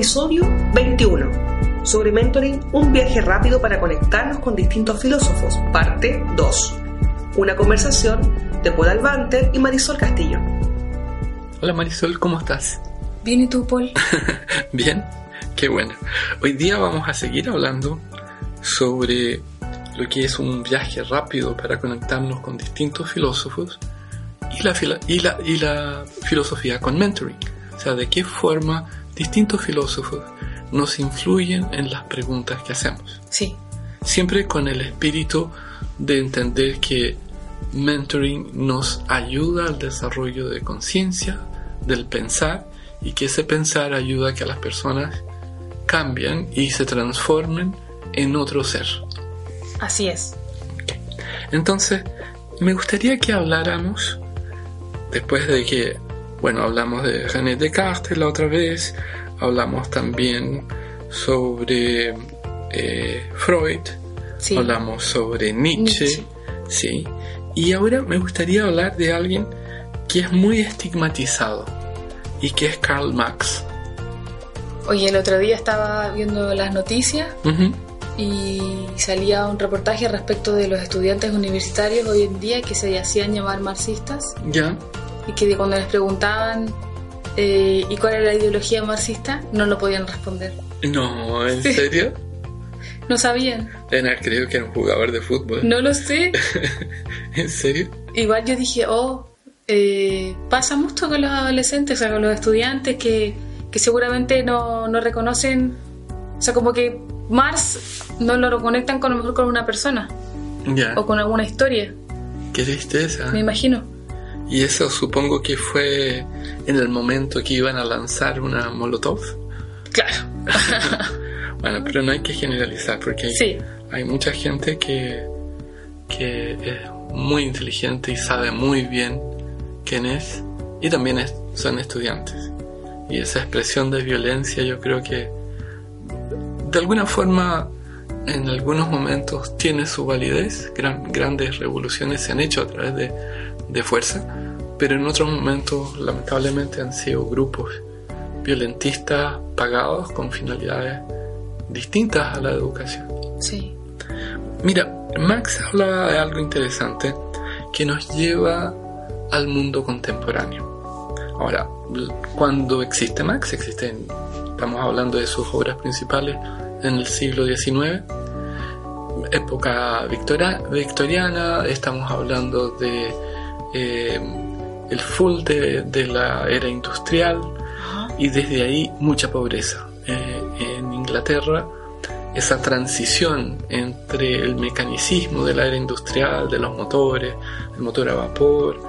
Episodio 21. Sobre mentoring, un viaje rápido para conectarnos con distintos filósofos. Parte 2. Una conversación de Paul Albanter y Marisol Castillo. Hola Marisol, ¿cómo estás? Bien, ¿y tú, Paul? Bien, qué bueno. Hoy día vamos a seguir hablando sobre lo que es un viaje rápido para conectarnos con distintos filósofos y la, y la, y la filosofía con mentoring. O sea, de qué forma distintos filósofos nos influyen en las preguntas que hacemos. Sí. Siempre con el espíritu de entender que mentoring nos ayuda al desarrollo de conciencia, del pensar, y que ese pensar ayuda a que las personas cambien y se transformen en otro ser. Así es. Entonces, me gustaría que habláramos, después de que, bueno, hablamos de René Descartes la otra vez, hablamos también sobre eh, Freud, hablamos sobre Nietzsche, sí, y ahora me gustaría hablar de alguien que es muy estigmatizado y que es Karl Marx. Oye, el otro día estaba viendo las noticias y salía un reportaje respecto de los estudiantes universitarios hoy en día que se hacían llamar marxistas. Ya. Y que cuando les preguntaban eh, y cuál era la ideología marxista, no lo podían responder. No, ¿en serio? no sabían. Deben creo que era un jugador de fútbol. No lo sé. ¿En serio? Igual yo dije, oh, eh, pasa mucho con los adolescentes, o sea, con los estudiantes que, que seguramente no, no reconocen, o sea, como que Mars no lo reconectan con, a lo mejor con una persona. Ya. O con alguna historia. Qué tristeza. Me imagino. Y eso supongo que fue en el momento que iban a lanzar una Molotov. Claro. bueno, pero no hay que generalizar porque hay, hay mucha gente que, que es muy inteligente y sabe muy bien quién es y también son estudiantes. Y esa expresión de violencia yo creo que de alguna forma en algunos momentos tiene su validez, grandes revoluciones se han hecho a través de, de fuerza, pero en otros momentos lamentablemente han sido grupos violentistas pagados con finalidades distintas a la educación. Sí. Mira, Max hablaba de algo interesante que nos lleva al mundo contemporáneo. Ahora, cuando existe Max, existen, estamos hablando de sus obras principales en el siglo XIX, época victoriana, estamos hablando de eh, el full de, la era industrial y desde ahí mucha pobreza. Eh, en Inglaterra, esa transición entre el mecanicismo de la era industrial, de los motores, el motor a vapor,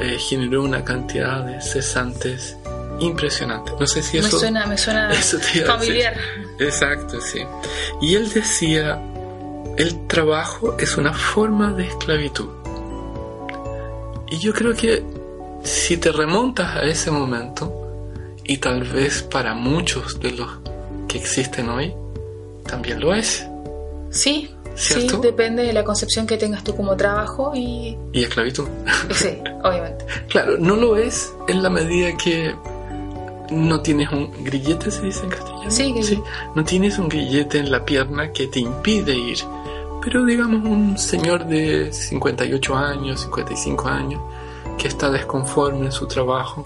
eh, generó una cantidad de cesantes impresionante. No sé si eso... Me suena, me suena familiar. Exacto, sí. Y él decía, el trabajo es una forma de esclavitud. Y yo creo que si te remontas a ese momento, y tal vez para muchos de los que existen hoy, también lo es. Sí, Sí, depende de la concepción que tengas tú como trabajo y... Y esclavitud. Sí, obviamente. claro, no lo es en la medida que no tienes un grillete, se dice en castellano. Sí, sí, no tienes un grillete en la pierna que te impide ir. Pero digamos un señor de 58 años, 55 años, que está desconforme en su trabajo,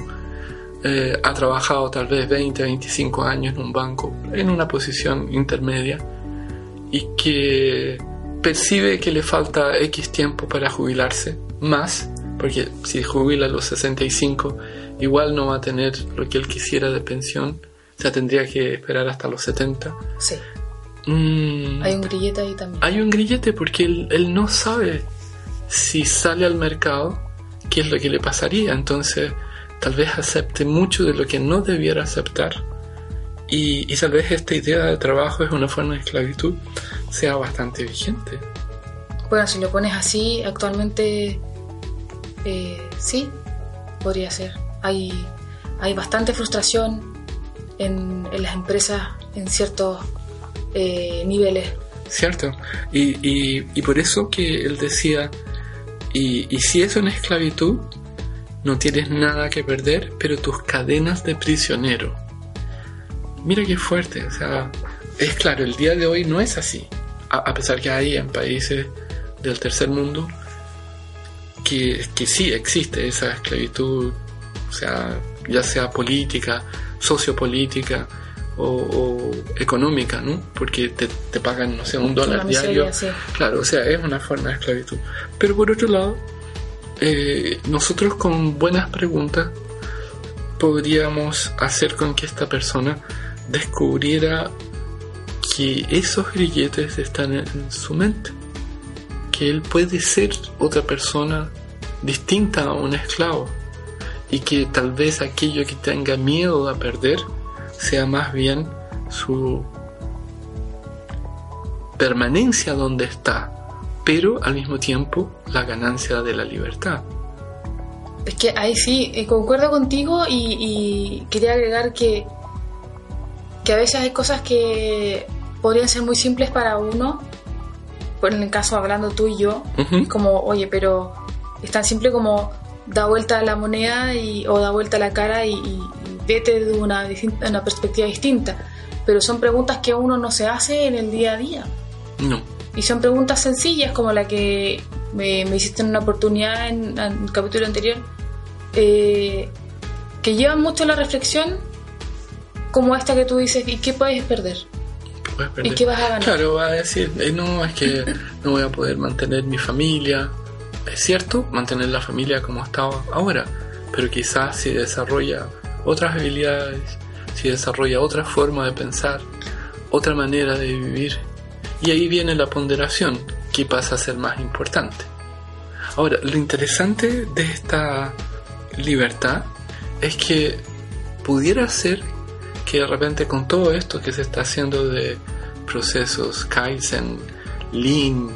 eh, ha trabajado tal vez 20, 25 años en un banco, en una posición intermedia, y que percibe que le falta X tiempo para jubilarse, más, porque si jubila a los 65 igual no va a tener lo que él quisiera de pensión, o sea, tendría que esperar hasta los 70. Sí. Mm. hay un grillete ahí también. Hay un grillete porque él, no sabe si sale al mercado qué es lo que le pasaría, entonces tal vez acepte mucho de lo que no debiera aceptar. Y, tal vez esta idea de trabajo es una forma de esclavitud sea bastante vigente. Bueno, si lo pones así, actualmente eh, sí, podría ser hay, hay bastante frustración en, las empresas en ciertos eh, niveles. Cierto, y, por eso que él decía, y, y si es una esclavitud, no tienes nada que perder, pero tus cadenas de prisionero. Mira qué fuerte, o sea, es claro, el día de hoy no es así, a, a pesar que hay en países del tercer mundo que, que sí existe esa esclavitud, o sea, ya sea política, sociopolítica o, o económica, ¿no? Porque te, te pagan, no sé, un dólar miseria, diario. sí. Claro, o sea, es una forma de esclavitud. Pero por otro lado, eh, nosotros con buenas preguntas podríamos hacer con que esta persona descubriera que esos grilletes están en su mente, que él puede ser otra persona distinta a un esclavo y que tal vez aquello que tenga miedo a perder sea más bien su permanencia donde está, pero al mismo tiempo la ganancia de la libertad. Es que ahí sí, eh, concuerdo contigo y, y quería agregar que, que a veces hay cosas que podrían ser muy simples para uno, por en el caso hablando tú y yo, como, oye, pero es tan simple como da vuelta a la moneda y, o da vuelta a la cara y vete de una, una perspectiva distinta. Pero son preguntas que uno no se hace en el día a día. No, Y son preguntas sencillas como la que me, me hiciste en una oportunidad en, en el capítulo anterior, eh, que llevan mucho a la reflexión, como esta que tú dices, ¿y qué puedes perder? puedes perder. ¿Y qué vas a ganar? Claro, va a decir, eh, no, es que no voy a poder mantener mi familia. Es cierto, mantener la familia como estaba ahora, pero quizás si desarrolla otras habilidades, si desarrolla otra forma de pensar, otra manera de vivir, y ahí viene la ponderación, que pasa a ser más importante. Ahora, lo interesante de esta libertad es que pudiera ser que de repente con todo esto que se está haciendo de procesos Kaizen, Lean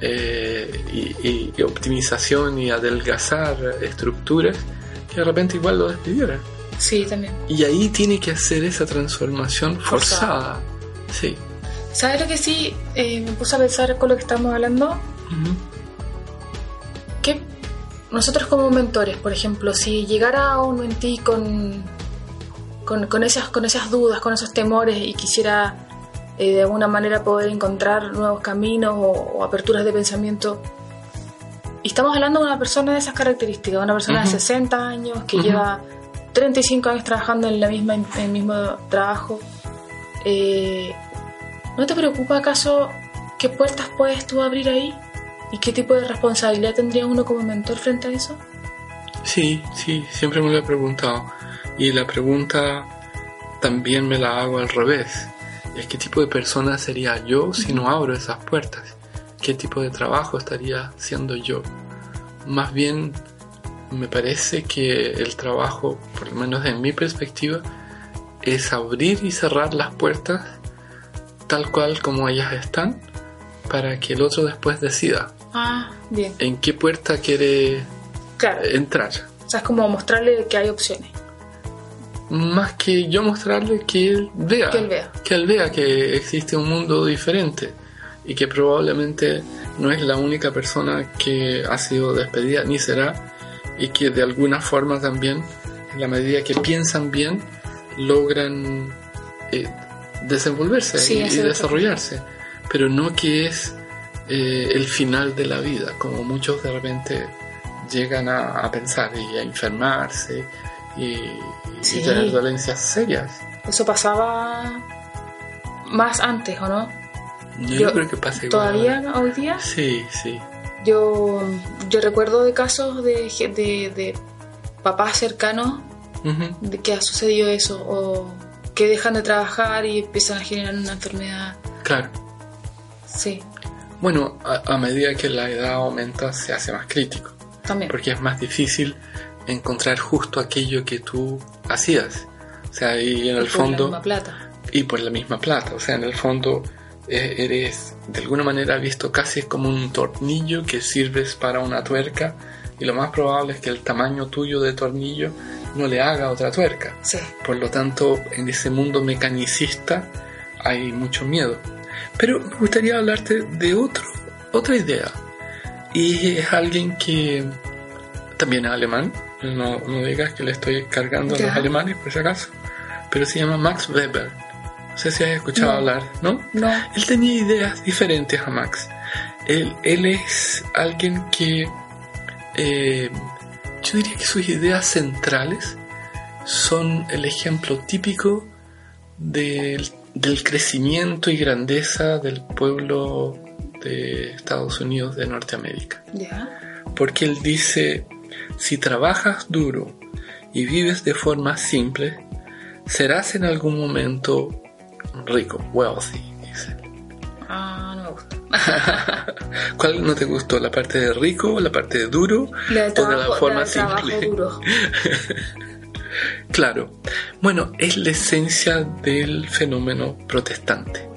eh, y, y- y optimización y adelgazar estructuras, que de repente igual lo despidieran. Sí, también. Y ahí tiene que hacer esa transformación Forzada. forzada. Sí. ¿Sabes lo que sí? Eh, me puse a pensar con lo que estamos hablando, Ujú. que nosotros como mentores, por ejemplo, si llegara un mentí con, con, con esas, con esas dudas, con esos temores y quisiera eh, de alguna manera poder encontrar nuevos caminos o, o aperturas de pensamiento, y estamos hablando de una persona de esas características, una persona Ujú. de 60 años que Ujú. lleva 35 años trabajando en, la misma, en el mismo trabajo, eh, ¿no te preocupa acaso qué puertas puedes tú abrir ahí? ¿Y qué tipo de responsabilidad tendría uno como mentor frente a eso? Sí, sí, siempre me lo he preguntado. Y la pregunta también me la hago al revés. Es qué tipo de persona sería yo si no abro esas puertas. ¿Qué tipo de trabajo estaría haciendo yo? Más bien me parece que el trabajo, por lo menos en mi perspectiva, es abrir y cerrar las puertas tal cual como ellas están para que el otro después decida Ah, bien. en qué puerta quiere Claro. entrar. O sea, es como mostrarle que hay opciones. Más que yo mostrarle que él vea. Que él vea. Que él vea que existe un mundo diferente y que probablemente no es la única persona que ha sido despedida ni será y que de alguna forma también, en la medida que piensan bien, logran eh, desenvolverse Sí, y, desarrollarse. Pero no que es eh, el final de la vida, como muchos de repente llegan a, a pensar y a enfermarse y, y Sí. tener dolencias serias. Eso pasaba más antes, ¿o no? Yo, Yo- creo que pasa igual. Todavía hoy día. Sí, sí. Yo, yo recuerdo de casos de, de, de papás cercanos de que ha sucedido eso o que dejan de trabajar y empiezan a generar una enfermedad. Claro. Sí, Bueno, a, a medida que la edad aumenta se hace más crítico, también. porque es más difícil encontrar justo aquello que tú hacías. O sea, y en el Por la fondo... misma plata. y por la misma plata. O sea, en el fondo eres de alguna manera visto casi como un tornillo que sirves para una tuerca y lo más probable es que el tamaño tuyo de tornillo no le haga otra tuerca. Sí. Por lo tanto, en ese mundo mecanicista hay mucho miedo. Pero me gustaría hablarte de otro, otra idea. Y es alguien que también es alemán. No, no digas que le estoy cargando a los alemanes, por si acaso. pero se llama Max Weber. No sé si has escuchado No. hablar, ¿no? No. Él tenía ideas diferentes a Max. Él, él es alguien que eh, yo diría que sus ideas centrales son el ejemplo típico del, del crecimiento y grandeza del pueblo de Estados Unidos de Norteamérica. Ya. Porque él dice, si trabajas duro y vives de forma simple, serás en algún momento rico, wealthy, dice. Ah, no me gusta. ¿Cuál no te gustó? ¿La parte de rico, la parte de duro La o de trabajo, la forma la trabajo simple? duro. Claro. Bueno, es la esencia del fenómeno protestante.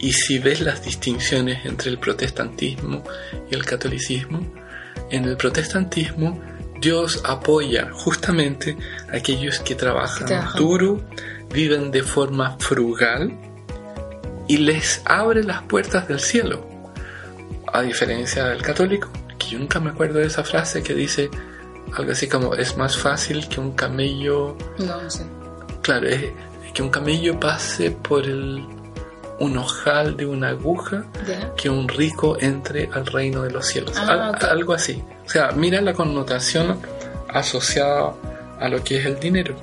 Y si ves las distinciones entre el protestantismo y el catolicismo, en el protestantismo Dios apoya justamente a aquellos que trabajan duro, viven de forma frugal y les abre las puertas del cielo. A diferencia del católico, que yo nunca me acuerdo de esa frase que dice algo así como es más fácil que un camello No, no sé. Claro, es que un camello pase por el, un ojal de una aguja que un rico entre al reino de los cielos. Ah, Al-. Algo así. O sea, mira la connotación asociada a lo que es el dinero.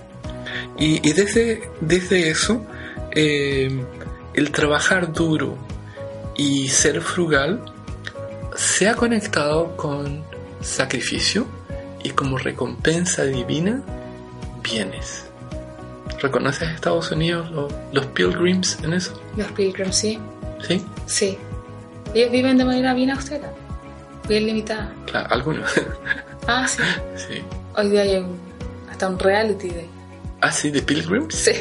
Y, y desde, desde eso, eh, el trabajar duro y ser frugal se ha conectado con sacrificio y como recompensa divina, bienes. ¿Reconoces a Estados Unidos lo- los pilgrims en eso? Los Pilgrims, sí. ¿Sí? Sí. Ellos viven de manera bien austera. Bien limitada. Claro, algunos. Ah, sí. sí. Hoy día hay un- hasta un reality de... ¿Ah, sí, de pilgrims? Sí,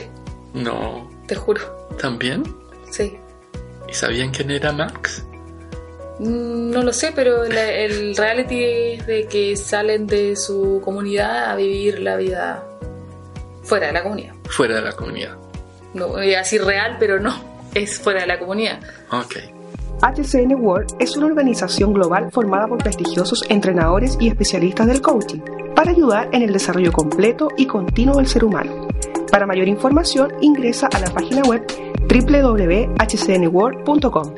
No. te juro. ¿También? Sí. ¿Y sabían quién era Max? Mm, No lo sé, pero la- el reality es de que salen de su comunidad a vivir la vida fuera de la comunidad. Fuera de la comunidad. No voy a decir real, pero no, es fuera de la comunidad. Ok. HCN World es una organización global formada por prestigiosos entrenadores y especialistas del coaching para ayudar en el desarrollo completo y continuo del ser humano. Para mayor información ingresa a la página web www.hcnworld.com.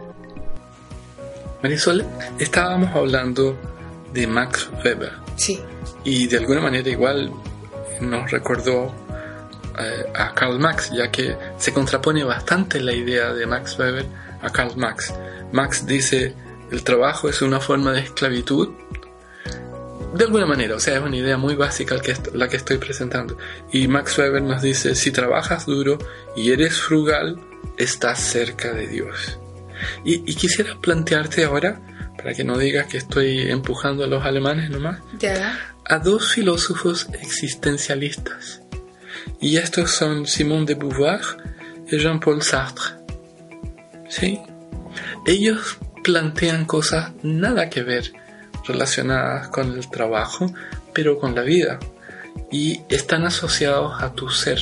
Marisol, estábamos hablando de Max Weber Sí, y de alguna manera igual nos recordó eh, a Karl Marx, ya que se contrapone bastante la idea de Max Weber a Karl Marx. Marx dice, el trabajo es una forma de esclavitud, de alguna manera, o sea, es una idea muy básica la que, estoy presentando. Y Max Weber nos dice, si trabajas duro y eres frugal, estás cerca de Dios. Y, y quisiera plantearte ahora, para que no digas que estoy empujando a los alemanes nomás, ya. a dos filósofos existencialistas. Y estos son Simone de Beauvoir y Jean-Paul Sartre. ¿Sí? Ellos plantean cosas nada que ver relacionadas con el trabajo, pero con la vida. Y están asociados a tu ser.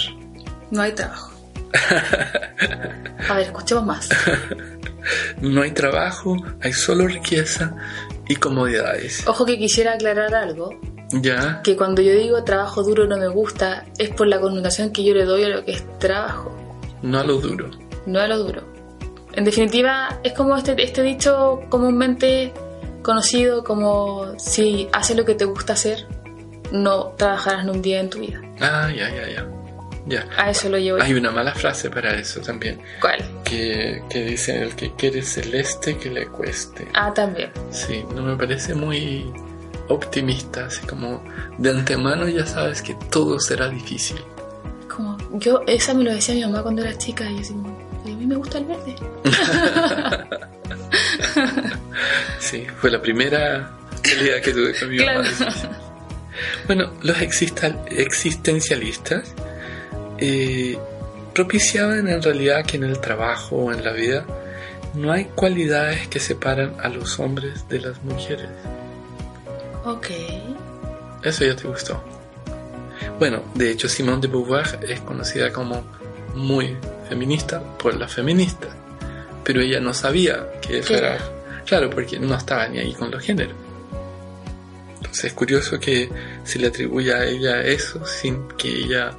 No hay trabajo. A ver, escuchemos más. No hay trabajo, hay solo riqueza y comodidades. Ojo que quisiera aclarar algo, ¿Ya? que cuando yo digo trabajo duro no me gusta, es por la connotación que yo le doy a lo que es trabajo, No a lo duro. no a lo duro. En definitiva, es como este, este dicho comúnmente conocido como si haces lo que te gusta hacer, no trabajarás ni un día en tu vida. Ah, ya, ya, ya. Ya. A eso lo llevo yo. Hay una mala frase para eso también. ¿Cuál? que, que dice el que quiere celeste que le cueste. Ah, también. Sí, no me parece muy optimista, así como de antemano ya sabes que todo será difícil. Como, yo, esa me lo decía mi mamá cuando era chica y yo así como, "Pero a mí me gusta el verde. Sí, fue la primera pelea que tuve con mi Claro. mamá. Bueno, los existencialistas eh, propiciaban en realidad que en el trabajo o en la vida no hay cualidades que separan a los hombres de las mujeres. Ok. Eso ya te gustó. Bueno, de hecho Simone de Beauvoir es conocida como muy feminista por las feministas, pero ella no sabía que eso ¿Qué era... Claro, porque no estaba ni ahí con los géneros. Entonces es curioso que se le atribuya a ella eso sin que ella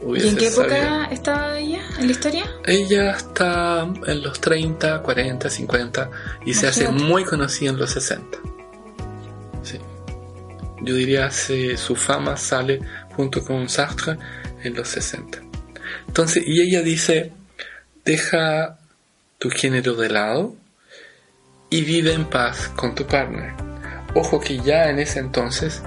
hubiese ¿Y en qué época sabido. estaba ella en la historia? Ella está en los 30, 40, 50 y se hace muy conocida en los 60. Sí. Yo diría que su fama sale junto con Sartre en los 60. Entonces, y ella dice, deja tu género de lado y vive en paz con tu partner. Ojo que ya en ese entonces,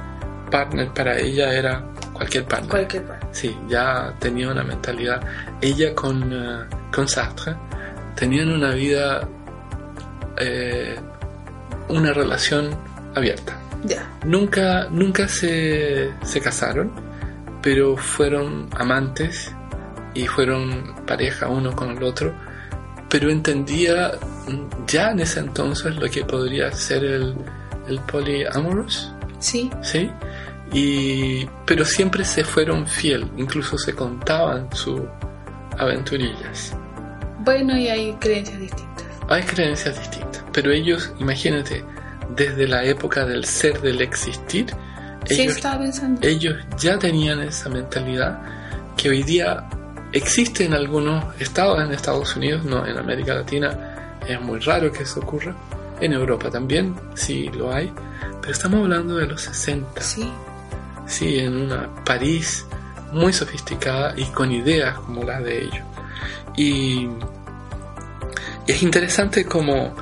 partner para ella era cualquier partner. Cualquier parte. Sí, ya tenía una mentalidad. Ella con, eh, con Sartre tenían una vida, eh, una relación abierta. Ya. Nunca, nunca se, se casaron, pero fueron amantes y fueron pareja uno con el otro. Pero entendía ya en ese entonces lo que podría ser el, el polyamorous. Sí. ¿sí? Y, pero siempre se fueron fiel, incluso se contaban sus aventurillas. Bueno, y hay creencias distintas. Hay creencias distintas, pero ellos, imagínate, desde la época del ser, del existir, Sí, ellos, estaba pensando. ellos ya tenían esa mentalidad que hoy día existe en algunos estados en Estados Unidos, no en América Latina, es muy raro que eso ocurra. En Europa también, sí lo hay, pero estamos hablando de los 60. Sí. Sí, en una París muy sofisticada y con ideas como las de ellos. Y, y es interesante como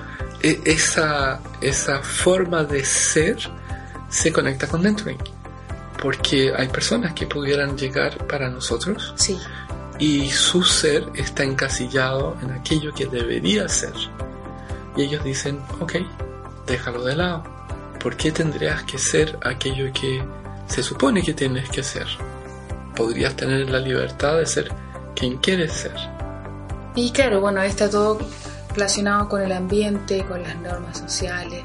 e- esa, esa forma de ser se conecta con mentoring. Porque hay personas que pudieran llegar para nosotros Sí. Y su ser está encasillado en aquello que debería ser. Y ellos dicen, ok, déjalo de lado. ¿Por qué tendrías que ser aquello que se supone que tienes que ser? Podrías tener la libertad de ser quien quieres ser. Y claro, bueno, está todo relacionado con el ambiente, con las normas sociales,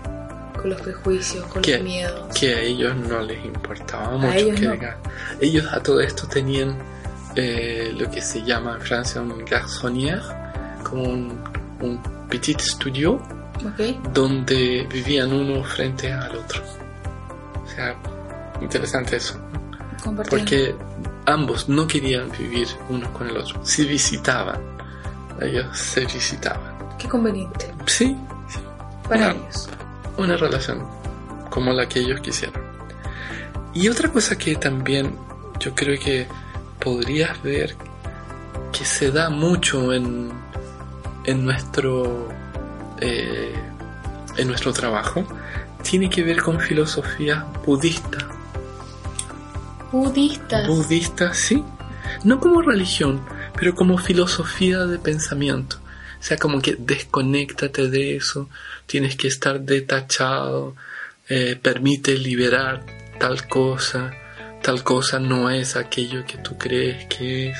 con los prejuicios, con ¿Qué? los miedos. Que a ellos no les importaba mucho. ellos que no. ellos a todo esto tenían eh, lo que se llama en Francia un garçonnière, como un, un petit studio ¿Ok? donde vivían uno frente al otro. O sea, interesante eso. Porque ambos no querían vivir uno con el otro. Se visitaban. Ellos se visitaban. Qué conveniente Sí, sí. para Una- ellos. Una relación como la que ellos quisieron. Y otra cosa que también yo creo que podrías ver que se da mucho en, en nuestro eh, en nuestro trabajo tiene que ver con filosofía budista. Budistas. Budista, sí. No como religión, pero como filosofía de pensamiento. O sea, como que desconéctate de eso, tienes que estar detachado, eh, permite liberar tal cosa, tal cosa no es aquello que tú crees que es.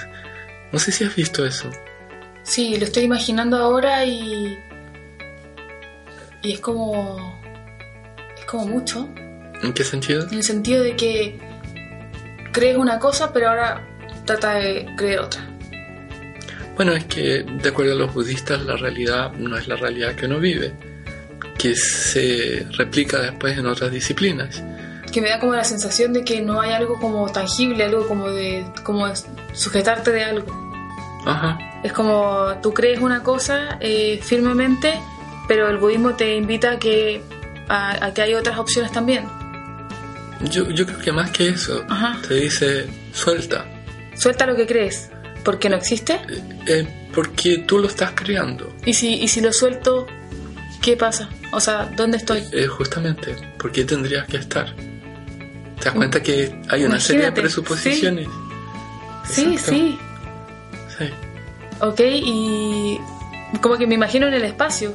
No sé si has visto eso. Sí, lo estoy imaginando ahora y. Y es como. Es como mucho. ¿En qué sentido? En el sentido de que crees una cosa, pero ahora trata de creer otra. Bueno, es que de acuerdo a los budistas la realidad no es la realidad que uno vive, que se replica después en otras disciplinas. Que me da como la sensación de que no hay algo como tangible, algo como de. como sujetarte de algo. Ajá. Es como tú crees una cosa eh, firmemente, pero el budismo te invita a que, a, a que hay otras opciones también. Yo, yo creo que más que eso, Ajá. te dice suelta, Suelta lo que crees, porque no existe. eh, porque tú lo estás creando. Y si, y si lo suelto, ¿qué pasa? O sea, ¿dónde estoy? Eh, justamente, ¿por qué tendrías que estar? ¿Te das cuenta que hay una serie de presuposiciones? Sí, sí. Sí. Ok, y como que me imagino en el espacio.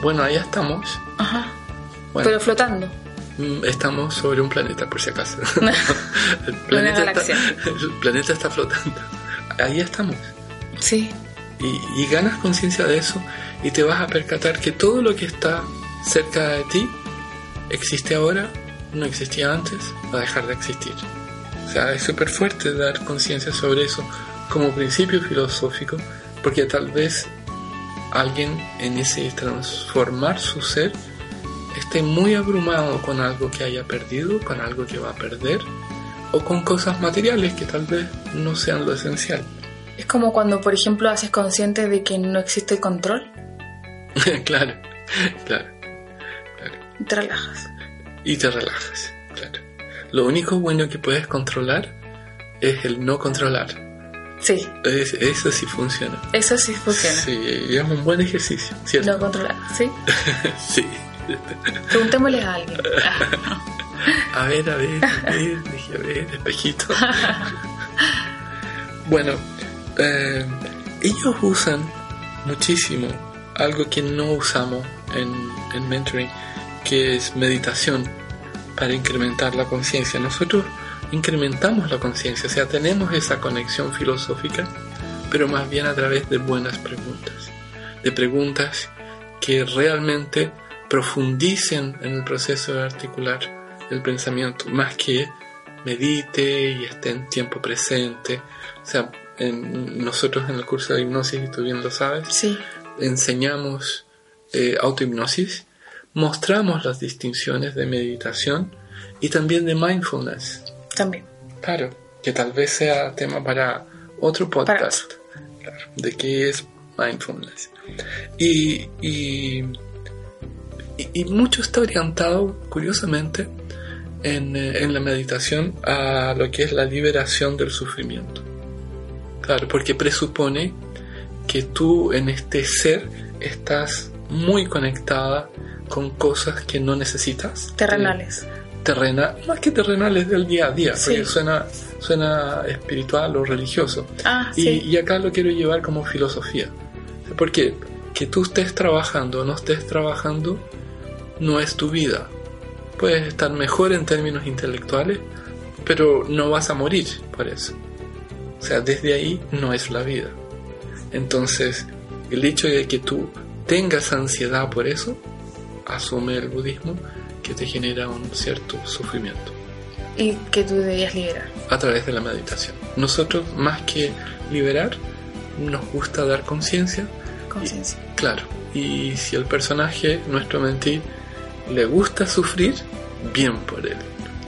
Bueno, ahí estamos. Ajá. Bueno, Pero flotando. mm, estamos sobre un planeta, por si acaso. el, Una planeta galaxia. está, el planeta está flotando. Ahí estamos. Sí. y, y ganas conciencia de eso y te vas a percatar que todo lo que está cerca de ti existe ahora, no existía antes, va a dejar de existir. O sea, es súper fuerte dar conciencia sobre eso como principio filosófico, porque tal vez alguien en ese transformar su ser esté muy abrumado con algo que haya perdido, con algo que va a perder, o con cosas materiales que tal vez no sean lo esencial. Es como cuando, por ejemplo, haces consciente de que no existe control claro, claro, claro. te relajas. Y te relajas, claro. Lo único bueno que puedes controlar es el no controlar. Sí, Es- eso sí funciona. eso sí funciona. Sí, y es un buen ejercicio, ¿cierto? No controlar, ¿sí? sí. Preguntémosle a alguien. A ver, a ver, a ver, dije, a ver, espejito. bueno, eh, ellos usan muchísimo algo que no usamos en, en mentoring, que es meditación para incrementar la conciencia. Nosotros incrementamos la conciencia, o sea, tenemos esa conexión filosófica, pero más bien a través de buenas preguntas, de preguntas que realmente profundicen en el proceso de articular el pensamiento, más que medite y esté en tiempo presente. O sea, en- nosotros en el curso de hipnosis, y tú bien lo sabes, sí, enseñamos eh, autohipnosis, mostramos las distinciones de meditación y también de mindfulness. también. Claro, que tal vez sea tema para otro Para podcast. Claro, de qué es mindfulness. Y, y, y- y mucho está orientado, curiosamente, en, eh, en la meditación a lo que es la liberación del sufrimiento. Claro, porque presupone que tú en este ser estás muy conectada con cosas que no necesitas. Terrenales. terrena, más que terrenales del día a día, Sí. porque suena, suena espiritual o religioso. Ah, Y, sí. y acá lo quiero llevar como filosofía. Porque que tú estés trabajando o no estés trabajando no es tu vida. Puedes estar mejor en términos intelectuales, pero no vas a morir por eso. O sea, desde ahí no es la vida. Entonces, el hecho de que tú tengas ansiedad por eso, asume el budismo que te genera un cierto sufrimiento Y que tú debías liberar. a través de la meditación. Nosotros, más que liberar, nos gusta dar conciencia, Conciencia. claro. Y si al personaje, nuestro mentir, le gusta sufrir, bien por él.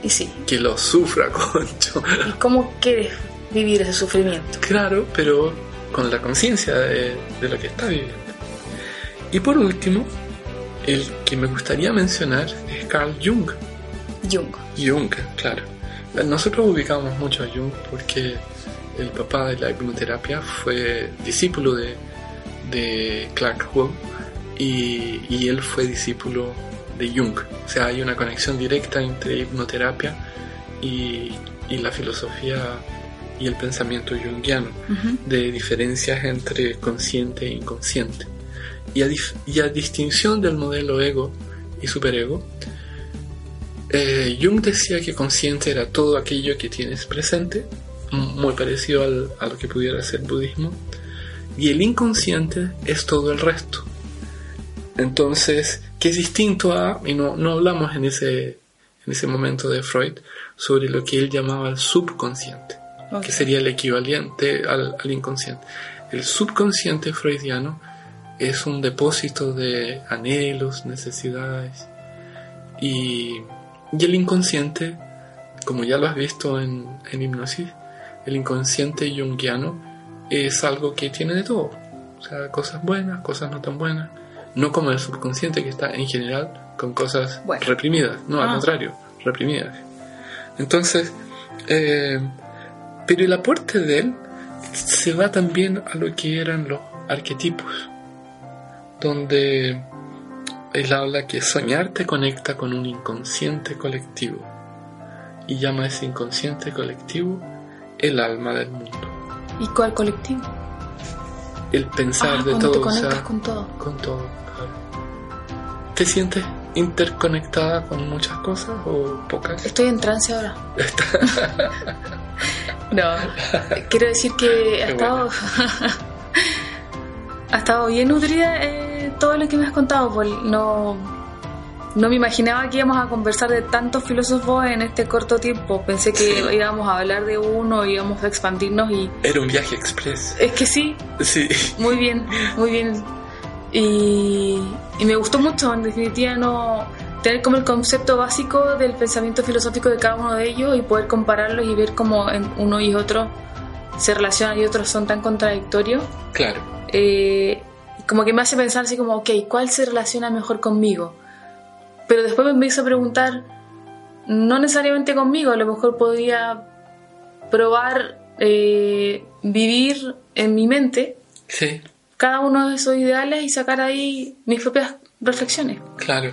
Y sí. Que lo sufra, concho. ¿Y cómo quieres vivir ese sufrimiento? Claro, pero con la conciencia de, de lo que está viviendo. Y por último, el que me gustaría mencionar es Carl Jung. Jung. Jung, claro. Nosotros ubicamos mucho a Jung porque el papá de la hipnoterapia fue discípulo de, de Clark Hull y, y él fue discípulo de Jung. O sea, hay una conexión directa entre hipnoterapia y, y la filosofía y el pensamiento junguiano Ujú. de diferencias entre consciente e inconsciente. Y a, dif- y a distinción del modelo ego y superego, eh, Jung decía que consciente era todo aquello que tienes presente, muy parecido al- a lo que pudiera ser budismo, y el inconsciente es todo el resto. Entonces, que es distinto a, y no, no hablamos en ese, en ese momento de Freud, sobre lo que él llamaba el subconsciente que sería el equivalente al, al inconsciente. El subconsciente freudiano es un depósito de anhelos, necesidades y, y el inconsciente, como ya lo has visto en, en hipnosis, el inconsciente junguiano es algo que tiene de todo, o sea, cosas buenas, cosas no tan buenas, no como el subconsciente que está en general con cosas Bueno. reprimidas, no, al Ah. contrario, reprimidas. Entonces, eh, pero el aporte de él se va también a lo que eran los arquetipos, donde él habla que soñar te conecta con un inconsciente colectivo y llama a ese inconsciente colectivo el alma del mundo, ¿Y cuál colectivo? el pensar Ah, de todo, te o sea, con todo. con todo. claro. ¿Te sientes interconectada con muchas cosas o pocas? Estoy en trance ahora. no, quiero decir que ha Qué estado, ha estado bien nutrida eh, todo lo que me has contado. Paul. No, no me imaginaba que íbamos a conversar de tantos filósofos en este corto tiempo. Pensé que Sí. íbamos a hablar de uno, íbamos a expandirnos y Era un viaje express. es que sí, Sí. muy bien, muy bien. Y, y me gustó mucho, en definitiva no, tener como el concepto básico del pensamiento filosófico de cada uno de ellos y poder compararlos y ver cómo en uno y otro se relacionan y otros son tan contradictorios. Claro. Eh, como que me hace pensar así como, ok, ¿cuál se relaciona mejor conmigo? Pero después me empiezo a preguntar, no necesariamente conmigo, a lo mejor podría probar eh, vivir en mi mente Sí, cada uno de esos ideales y sacar ahí mis propias reflexiones. claro.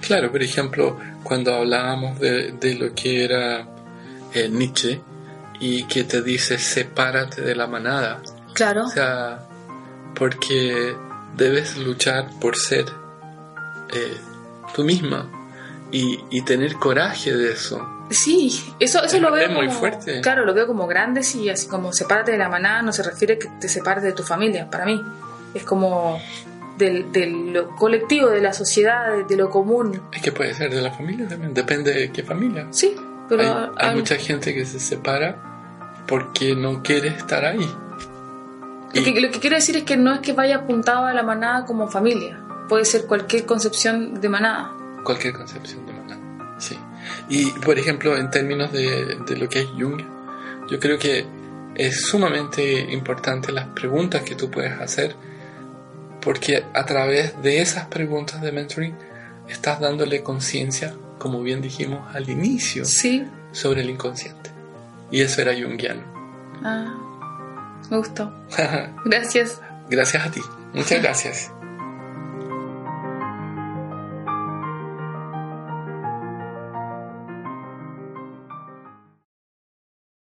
Claro, por ejemplo, cuando hablábamos de, de lo que era eh, Nietzsche y que te dice sepárate de la manada. Claro, O sea, porque debes luchar por ser eh, tú misma y, y tener coraje de eso. sí, eso, eso Es- lo veo es muy como- fuerte. Claro, lo veo como grande, sí, así como sepárate de la manada no se refiere que te separes de tu familia, para mí. Es como del, de lo colectivo, de la sociedad, de, de lo común. Es que puede ser de la familia también, depende de qué familia. Sí, pero hay, hay hay- mucha gente que se separa porque no quiere estar ahí. Lo que, lo que quiero decir es que no es que vaya apuntado a la manada como familia. Puede ser cualquier concepción de manada. Cualquier concepción de manada. Sí. Y, por ejemplo, en términos de, de lo que es Jung, yo creo que es sumamente importante las preguntas que tú puedes hacer, porque a través de esas preguntas de mentoring estás dándole conciencia, como bien dijimos al inicio, Sí. sobre el inconsciente. Y eso era jungiano. Ah, me gustó. Gracias. gracias a ti. Muchas gracias.